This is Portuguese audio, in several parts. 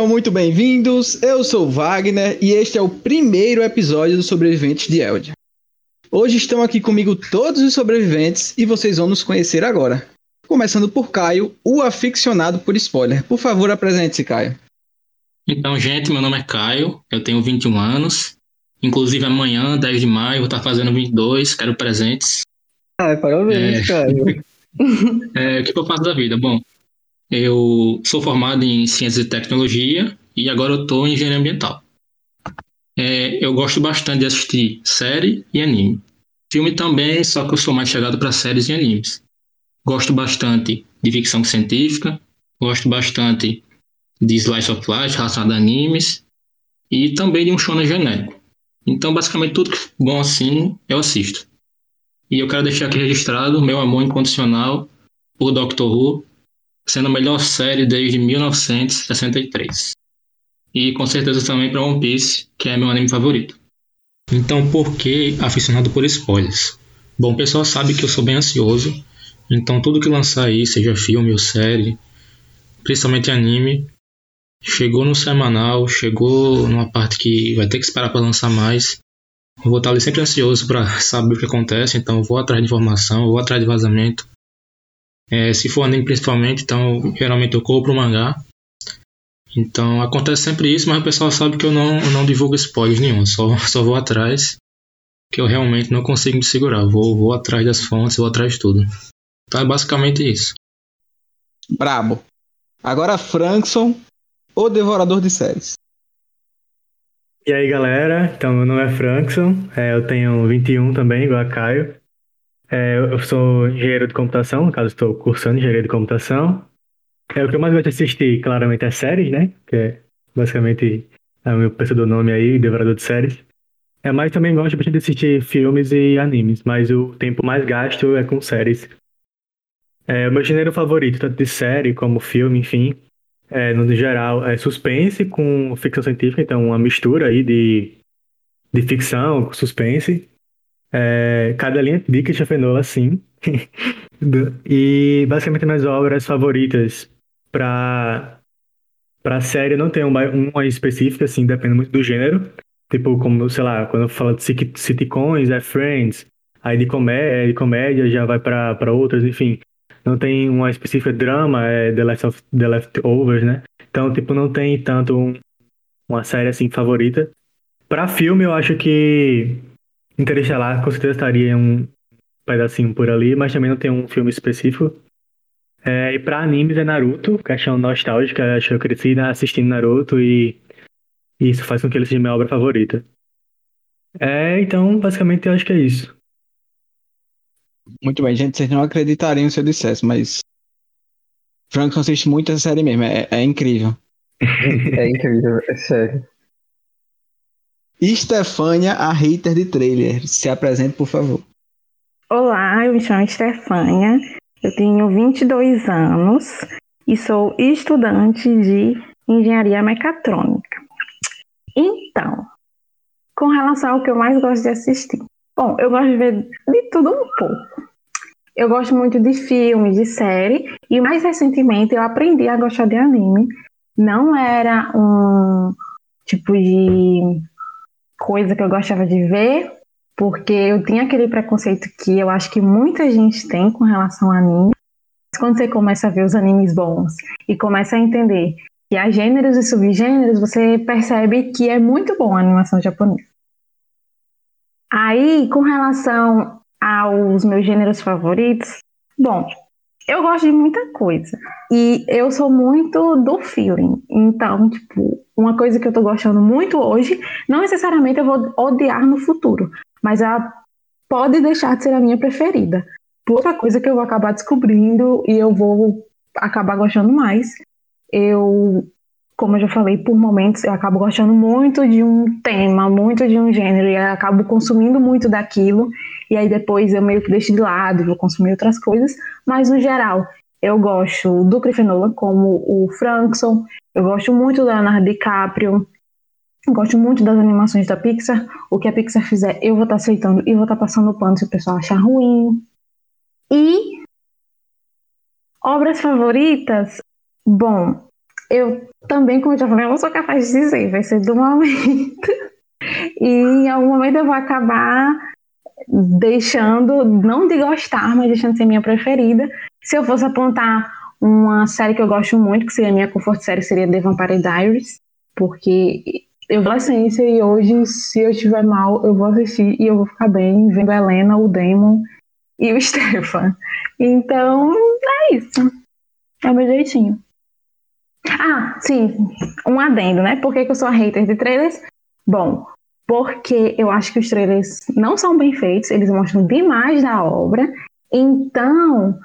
Sejam muito bem-vindos, eu sou Wagner e este é o primeiro episódio dos Sobreviventes de Eldia. Hoje estão aqui comigo todos os sobreviventes e vocês vão nos conhecer agora. Começando por Caio, o aficionado por spoiler. Por favor, apresente-se, Caio. Então, gente, meu nome é Caio, eu tenho 21 anos. Inclusive, amanhã, 10 de maio, vou estar fazendo 22, quero presentes. Ah, parabéns, é... Caio. é, o que eu faço da vida? Bom, eu sou formado em Ciências e Tecnologia e agora eu estou em Engenharia Ambiental. É, eu gosto bastante de assistir série e anime. Filme também, só que eu sou mais chegado para séries e animes. Gosto bastante de ficção científica, gosto bastante de slice of life relacionado a animes e também de um shonen genérico. Então, basicamente, tudo que é bom assim, eu assisto. E eu quero deixar aqui registrado meu amor incondicional por Doctor Who, sendo a melhor série desde 1963. E com certeza também para One Piece, que é meu anime favorito. Então, por que aficionado por spoilers? Bom, o pessoal sabe que eu sou bem ansioso, então tudo que lançar aí, seja filme ou série, principalmente anime, chegou no semanal, chegou numa parte que vai ter que esperar para lançar mais. Eu vou estar ali sempre ansioso para saber o que acontece, então vou atrás de informação, vou atrás de vazamento. É, se for anime principalmente, então geralmente eu compro o mangá então acontece sempre isso, mas o pessoal sabe que eu não, eu não divulgo spoilers nenhum, só, só vou atrás, que eu realmente não consigo me segurar. Vou, vou atrás das fontes, vou atrás de tudo. Então é basicamente isso. Brabo. Agora Frankson, o devorador de séries. E aí galera, então meu nome é Frankson, é, eu tenho 21 também, igual a Caio. É, eu sou engenheiro de computação, no caso estou cursando engenharia de computação. É, o que eu mais gosto de assistir, claramente, é séries, né? Que é basicamente é o meu pensador nome aí, devorador de séries. É, mas também gosto bastante de assistir filmes e animes, mas o tempo mais gasto é com séries. É, o meu gênero favorito, tanto de série como filme, enfim, é, no geral, é suspense com ficção científica, então uma mistura aí de, de ficção com suspense. É, cada linha de Christopher sim. e basicamente minhas obras favoritas Pra, pra série não tem uma, uma específica, assim, depende muito do gênero. Tipo, como, sei lá, quando eu falo de sitcoms, é Friends. Aí de comédia, de comédia já vai pra, pra outras, enfim. Não tem uma específica drama, é The, Last of, The Leftovers, né? Então, tipo, não tem tanto um, uma série, assim, favorita. Pra filme, eu acho que Interestelar com certeza estaria um pedacinho por ali, mas também não tem um filme específico. É, e pra animes é Naruto, questão nostálgica, acho que eu cresci assistindo Naruto e isso faz com que ele seja minha obra favorita. É, então, basicamente eu acho que é isso. Muito bem, gente, vocês não acreditariam se eu dissesse, mas Frank assiste muito essa série mesmo, é, é incrível. é incrível, é sério. Estefânia, a hater de trailer, se apresente, por favor. Olá, eu me chamo Estefânia, eu tenho 22 anos e sou estudante de engenharia mecatrônica. Então, com relação ao que eu mais gosto de assistir. Bom, eu gosto de ver de tudo um pouco. Eu gosto muito de filmes, de série, e mais recentemente eu aprendi a gostar de anime. Não era um tipo de coisa que eu gostava de ver, porque eu tinha aquele preconceito que eu acho que muita gente tem com relação a anime. Mas quando você começa a ver os animes bons e começa a entender que há gêneros e subgêneros, você percebe que é muito bom a animação japonesa. Aí, com relação aos meus gêneros favoritos, bom, eu gosto de muita coisa. E eu sou muito do feeling. Então, tipo, uma coisa que eu tô gostando muito hoje, não necessariamente eu vou odiar no futuro mas ela pode deixar de ser a minha preferida. Outra coisa que eu vou acabar descobrindo e eu vou acabar gostando mais. Eu, como eu já falei, por momentos eu acabo gostando muito de um tema, muito de um gênero, e acabo consumindo muito daquilo, e aí depois eu meio que deixo de lado, vou consumir outras coisas, mas no geral, eu gosto do Christopher Nolan, como o Frankson, eu gosto muito do Leonardo DiCaprio, Gosto muito das animações da Pixar. O que a Pixar fizer, eu vou estar tá aceitando e vou estar tá passando pano se o pessoal achar ruim. E obras favoritas? Bom, eu também, como eu já falei, eu não sou capaz de dizer, vai ser do momento. e em algum momento eu vou acabar deixando, não de gostar, mas deixando de ser minha preferida. Se eu fosse apontar uma série que eu gosto muito, que seria a minha comfort série, seria The Vampire Diaries, porque eu adolescência e hoje, se eu estiver mal, eu vou assistir e eu vou ficar bem vendo a Helena, o Damon e o Stefan. Então, é isso. É o meu jeitinho. Ah, sim, um adendo, né? Por que, que eu sou hater de trailers? Bom, porque eu acho que os trailers não são bem feitos, eles mostram demais da obra, então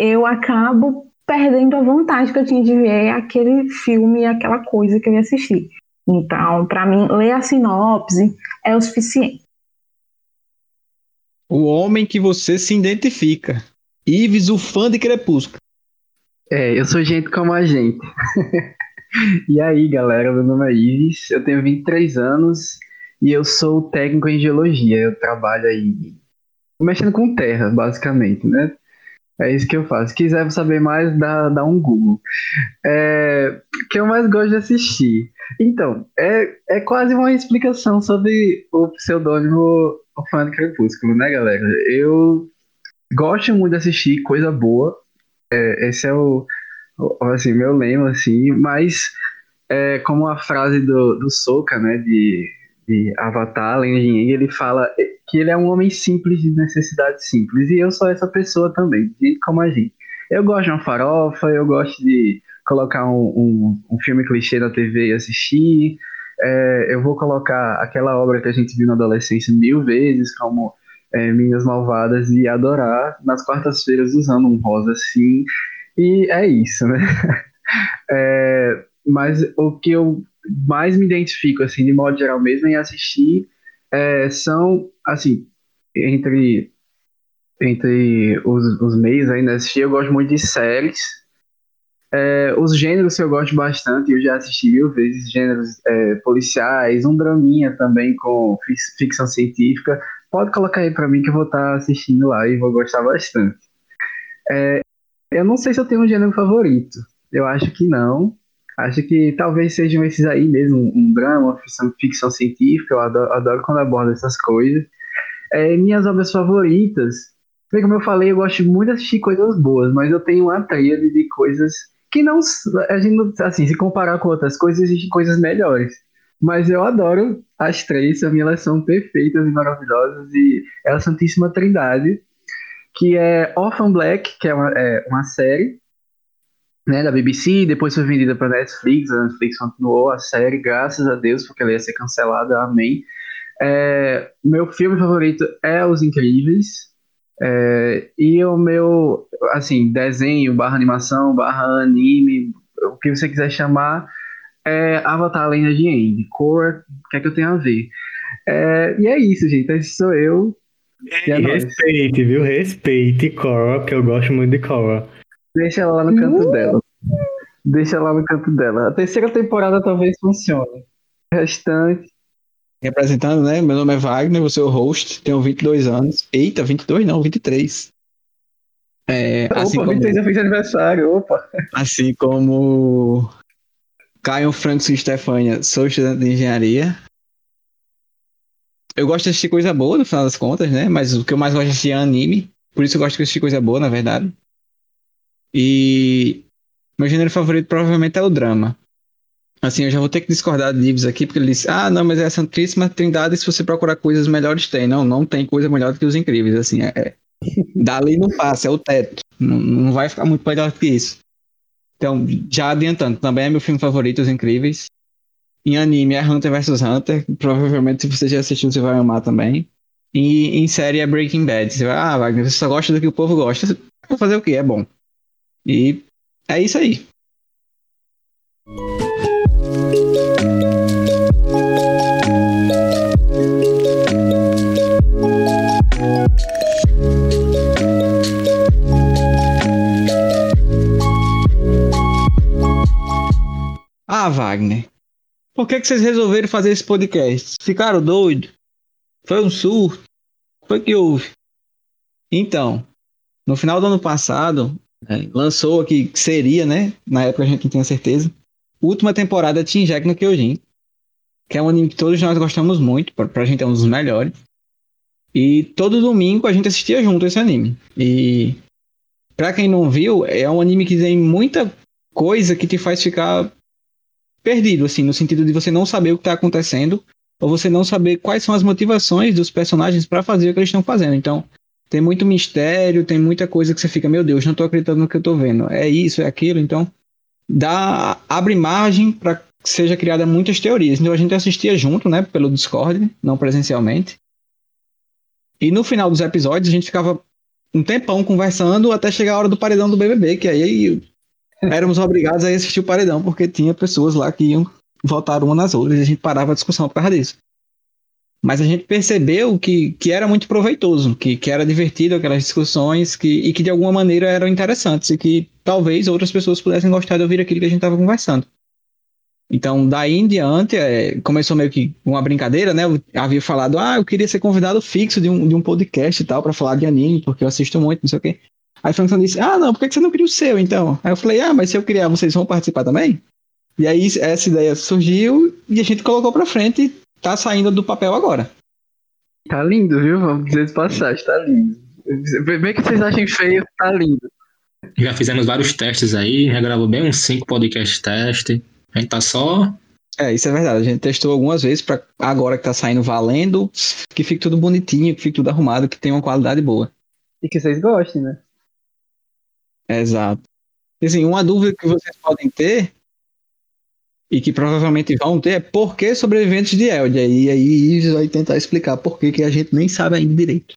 eu acabo perdendo a vontade que eu tinha de ver aquele filme, aquela coisa que eu ia assistir. Então, para mim, ler a sinopse é o suficiente. O homem que você se identifica. Ives, o fã de Crepúsculo. É, eu sou gente como a gente. e aí, galera, meu nome é Ives, eu tenho 23 anos e eu sou técnico em geologia. Eu trabalho aí mexendo com terra, basicamente, né? É isso que eu faço. Se quiser saber mais, dá, dá um Google. É, que eu mais gosto de assistir. Então, é, é quase uma explicação sobre o pseudônimo Fã de Crepúsculo, né, galera? Eu gosto muito de assistir coisa boa. É, esse é o, o, assim, meu lema, assim, mas é, como a frase do, do Soka, né, de, de Avatar, de ele fala que ele é um homem simples de necessidade simples. E eu sou essa pessoa também, de como a gente. Eu gosto de uma farofa, eu gosto de colocar um, um, um filme clichê na TV e assistir. É, eu vou colocar aquela obra que a gente viu na adolescência mil vezes, como é, Minhas Malvadas, e adorar nas quartas-feiras usando um rosa assim. E é isso, né? É, mas o que eu mais me identifico, assim, de modo geral mesmo, em assistir é, são, assim, entre, entre os, os meios aí né, assistir, eu gosto muito de séries. É, os gêneros eu gosto bastante, eu já assisti mil vezes gêneros é, policiais, um draminha também com ficção científica. Pode colocar aí para mim que eu vou estar tá assistindo lá e vou gostar bastante. É, eu não sei se eu tenho um gênero favorito. Eu acho que não. Acho que talvez sejam esses aí mesmo, um drama, ficção, ficção científica, eu adoro, adoro quando aborda essas coisas. É, minhas obras favoritas, como eu falei, eu gosto muito de assistir coisas boas, mas eu tenho uma tríade de coisas que não, a gente, assim, se comparar com outras coisas, existem coisas melhores. Mas eu adoro as três, a minha elas são perfeitas e maravilhosas, e é a Santíssima Trindade, que é Orphan Black, que é uma, é uma série, né, da BBC, depois foi vendida para Netflix, a Netflix continuou a série, graças a Deus, porque ela ia ser cancelada, amém. É, meu filme favorito é Os Incríveis, é, e o meu, assim, desenho, barra animação, barra anime, o que você quiser chamar, é Avatar Lenda de End, cor, o que é que eu tenho a ver? É, e é isso, gente, esse sou eu. É respeite, viu? Respeite Cora, que eu gosto muito de Cora. Deixa ela lá no canto uh! dela. Deixa ela no canto dela. A terceira temporada talvez funcione. O restante. Representando, né? Meu nome é Wagner, vou ser o host, tenho 22 anos. Eita, 22 não, 23. É, opa, assim como, 23 eu fiz aniversário, opa. Assim como Caio Francis e Stefania, sou estudante de engenharia. Eu gosto de assistir coisa boa, no final das contas, né? Mas o que eu mais gosto de assistir é anime. Por isso eu gosto de assistir coisa boa, na verdade. E meu gênero favorito provavelmente é o drama. Assim, eu já vou ter que discordar de Ives aqui, porque ele disse: Ah, não, mas é a Santíssima Trindade, se você procurar coisas melhores, tem. Não, não tem coisa melhor do que os incríveis. Assim, é. é. Dali não passa, é o teto. Não, não vai ficar muito melhor do que isso. Então, já adiantando, também é meu filme favorito, Os Incríveis. Em anime é Hunter vs Hunter. Provavelmente, se você já assistiu, você vai amar também. E em série é Breaking Bad. Você vai, ah, Wagner, você só gosta do que o povo gosta. Vou fazer o quê? É bom. E é isso aí. Ah, Wagner, por que, que vocês resolveram fazer esse podcast? Ficaram doidos? Foi um surto? Foi que houve? Então, no final do ano passado, é, lançou aqui, que seria, né? Na época a gente não tinha certeza, última temporada de Shinjek no Kyojin, que é um anime que todos nós gostamos muito, pra, pra gente é um dos melhores. E todo domingo a gente assistia junto esse anime. E pra quem não viu, é um anime que tem muita coisa que te faz ficar perdido, assim, no sentido de você não saber o que tá acontecendo, ou você não saber quais são as motivações dos personagens para fazer o que eles estão fazendo. Então, tem muito mistério, tem muita coisa que você fica, meu Deus, não tô acreditando no que eu tô vendo. É isso, é aquilo, então dá abre margem para que seja criada muitas teorias. Então a gente assistia junto, né, pelo Discord, não presencialmente. E no final dos episódios a gente ficava um tempão conversando até chegar a hora do paredão do BBB, que aí éramos obrigados a assistir o paredão porque tinha pessoas lá que iam votar uma nas outras e a gente parava a discussão por causa disso. Mas a gente percebeu que, que era muito proveitoso, que, que era divertido aquelas discussões que, e que de alguma maneira eram interessantes e que talvez outras pessoas pudessem gostar de ouvir aquilo que a gente estava conversando. Então, daí em diante, é, começou meio que uma brincadeira, né? Eu havia falado, ah, eu queria ser convidado fixo de um, de um podcast e tal, para falar de anime, porque eu assisto muito, não sei o quê. Aí Frankson disse, ah, não, por que você não queria o seu, então? Aí eu falei, ah, mas se eu criar, vocês vão participar também? E aí essa ideia surgiu e a gente colocou pra frente tá saindo do papel agora. Tá lindo, viu? Vamos dizer de passagem, tá lindo. Bem que vocês achem feio, tá lindo. Já fizemos vários testes aí, já gravou bem uns 5 podcast testes. A gente tá só. É, isso é verdade. A gente testou algumas vezes para agora que tá saindo valendo, que fique tudo bonitinho, que fique tudo arrumado, que tenha uma qualidade boa. E que vocês gostem, né? Exato. Assim, uma dúvida que vocês podem ter e que provavelmente vão ter é por que sobreviventes de Eldia. E aí Ives vai tentar explicar por que, que a gente nem sabe ainda direito.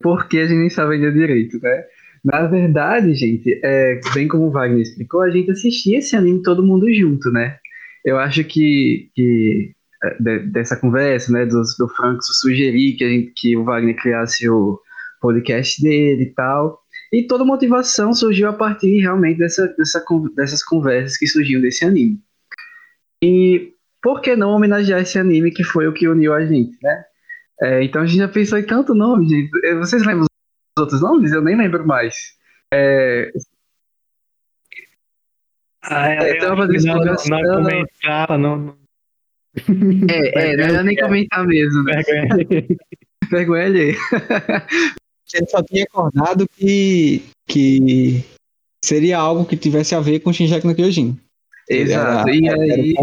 Por que a gente nem sabe ainda direito, né? Na verdade, gente, é, bem como o Wagner explicou, a gente assistia esse anime todo mundo junto, né? Eu acho que, que é, de, dessa conversa, né, do, do Franco sugerir que, a gente, que o Wagner criasse o podcast dele e tal. E toda motivação surgiu a partir realmente dessa, dessa, dessas conversas que surgiam desse anime. E por que não homenagear esse anime que foi o que uniu a gente, né? É, então a gente já pensou em tanto nome, gente. Vocês lembram outros nomes? Eu nem lembro mais. É... Ah, é, então, não, não, não comentar, não. É, é, não ia nem comentar mesmo. Né? Vergonha alheia. Ele só tinha acordado que, que seria algo que tivesse a ver com Shinjek no Kyojin. Exato, era, e aí...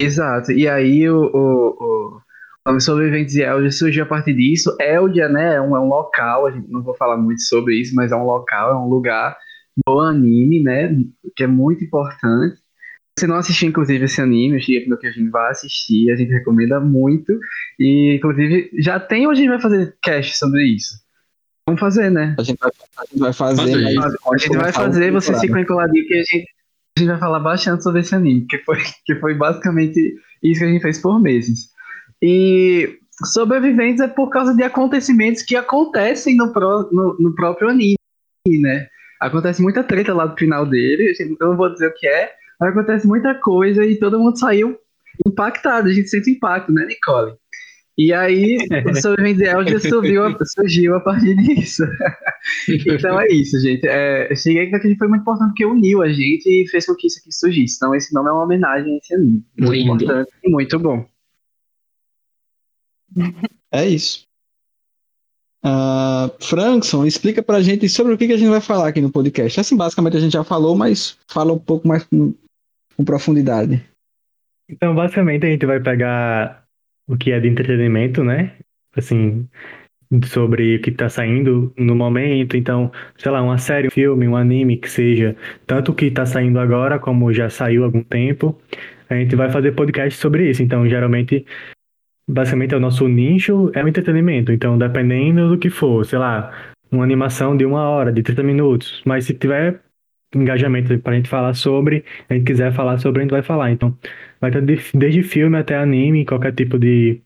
Exato, e aí o, o, o Nome Sobreviventes de Eldia surgiu a partir disso. Eldia, né, é um, é um local, a gente não vou falar muito sobre isso, mas é um local, é um lugar do anime, né, que é muito importante. Se não assistiu, inclusive, esse anime, o Shigeki no Kyojin, vai assistir, a gente recomenda muito. E, inclusive, já tem ou a gente vai fazer cast sobre isso? Vamos fazer, né? A gente vai, a gente vai fazer. fazer. a gente vai fazer, vocês ficam encoladinhos que a gente, a gente vai falar bastante sobre esse anime, que foi, que foi basicamente isso que a gente fez por meses. E sobreviventes é por causa de acontecimentos que acontecem no, pro, no, no, próprio anime, né? Acontece muita treta lá do final dele, eu não vou dizer o que é, mas acontece muita coisa e todo mundo saiu impactado, a gente sente impacto, né, Nicole? E aí, o Sobreviventes Eldia surgiu, surgiu a partir disso. então é isso, gente. É, cheguei que foi muito importante porque uniu a gente e fez com que isso aqui surgisse. Então esse nome é uma homenagem a esse anime. Muito Lindo. importante e muito bom. É isso. Uh, Frankson, explica pra gente sobre o que, que, a gente vai falar aqui no podcast. Assim, basicamente a gente já falou, mas fala um pouco mais com, com profundidade. Então, basicamente a gente vai pegar o que é de entretenimento, né? Assim, sobre o que está saindo no momento. Então, sei lá, uma série, um filme, um anime que seja, tanto o que está saindo agora como já saiu há algum tempo. A gente vai fazer podcast sobre isso. Então, geralmente basicamente é o nosso nicho é o entretenimento. Então, dependendo do que for, sei lá, uma animação de uma hora, de 30 minutos. Mas se tiver engajamento pra gente falar sobre, a gente quiser falar sobre, a gente vai falar. Então, vai ter desde filme até anime, qualquer tipo de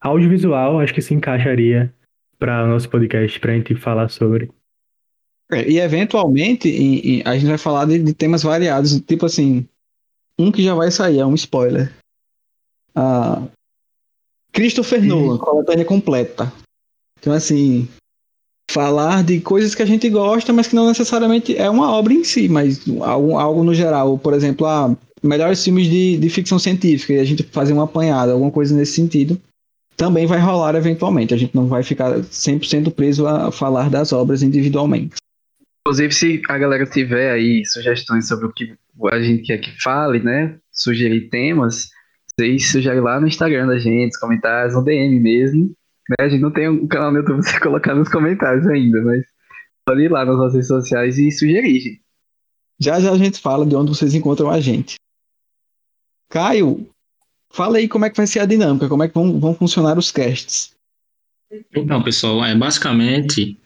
audiovisual, acho que se encaixaria para o nosso podcast, pra gente falar sobre. É, e eventualmente a gente vai falar de, de, temas variados, tipo assim, um que já vai sair, é um spoiler. Ah, Christopher Nolan, coletânea completa. Então, assim, falar de coisas que a gente gosta, mas que não necessariamente é uma obra em si, mas algo, algo no geral. Por exemplo, ah, melhores filmes de, de ficção científica e a gente fazer uma apanhada, alguma coisa nesse sentido, também vai rolar eventualmente. A gente não vai ficar 100% preso a falar das obras individualmente. Inclusive, se a galera tiver aí sugestões sobre o que a gente quer que fale, né? Sugerir temas, vocês sugerem lá no Instagram da gente, os comentários, no DM mesmo. Né? A gente não tem um canal no YouTube pra você colocar nos comentários ainda, mas pode ir lá nas nossas redes sociais e sugerir, gente. Já já a gente fala de onde vocês encontram a gente. Caio, fala aí como é que vai ser a dinâmica, como é que vão, vão funcionar os casts. Então, pessoal, é basicamente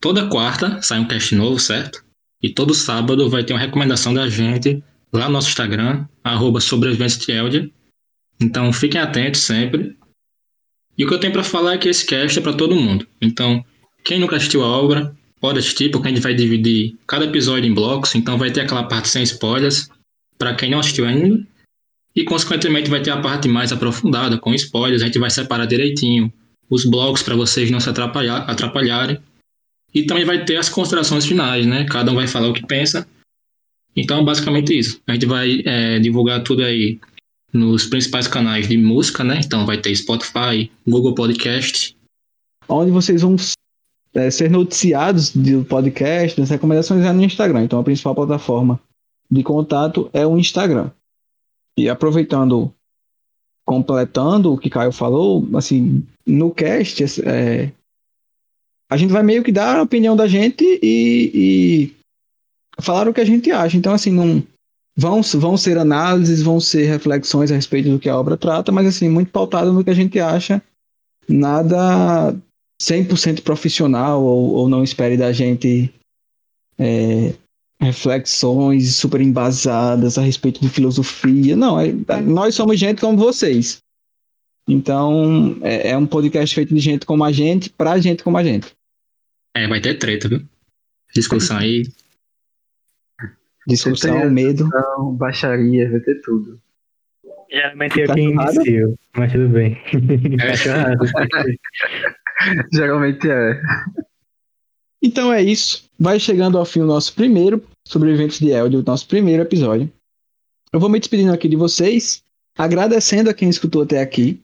toda quarta sai um cast novo, certo? E todo sábado vai ter uma recomendação da gente lá no nosso Instagram, arroba Então fiquem atentos sempre. E o que eu tenho para falar é que esse cast é para todo mundo. Então, quem nunca assistiu a obra, pode assistir, porque a gente vai dividir cada episódio em blocos. Então vai ter aquela parte sem spoilers, para quem não assistiu ainda. E, consequentemente, vai ter a parte mais aprofundada, com spoilers. A gente vai separar direitinho os blocos para vocês não se atrapalhar, atrapalharem. E também vai ter as considerações finais, né? Cada um vai falar o que pensa. Então, basicamente isso. A gente vai é, divulgar tudo aí nos principais canais de música, né? Então vai ter Spotify, Google Podcast. Onde vocês vão é, ser noticiados do podcast, das recomendações é no Instagram. Então a principal plataforma de contato é o Instagram. E aproveitando, completando o que Caio falou, assim, no cast, é, a gente vai meio que dar a opinião da gente e, e falar o que a gente acha. Então, assim, não vão, vão ser análises, vão ser reflexões a respeito do que a obra trata, mas, assim, muito pautado no que a gente acha. Nada 100% profissional ou, ou não espere da gente é, reflexões super embasadas a respeito de filosofia. Não, é, nós somos gente como vocês. Então, é, é, um podcast feito de gente como a gente, pra gente como a gente. É, vai ter treta, viu? Discussão aí. Discussão, medo. Baixaria, vai ter tudo. Geralmente eu quem inicio, mas tudo bem. É. Geralmente é. Então é isso. Vai chegando ao fim o nosso primeiro Sobreviventes de Elde, o nosso primeiro episódio. Eu vou me despedindo aqui de vocês, agradecendo a quem escutou até aqui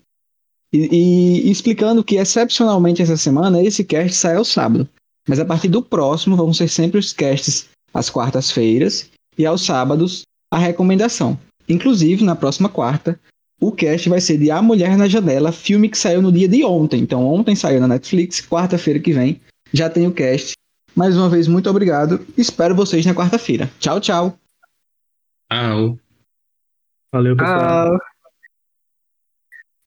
e, e explicando que, excepcionalmente essa semana, esse cast sai ao sábado. Mas a partir do próximo vão ser sempre os casts às quartas-feiras e aos sábados a recomendação. Inclusive, na próxima quarta, o cast vai ser de A Mulher na Janela, filme que saiu no dia de ontem. Então, ontem saiu na Netflix, quarta-feira que vem já tem o cast. Mais uma vez, muito obrigado. Espero vocês na quarta-feira. Tchau, tchau. Tchau. Valeu, pessoal. Tchau.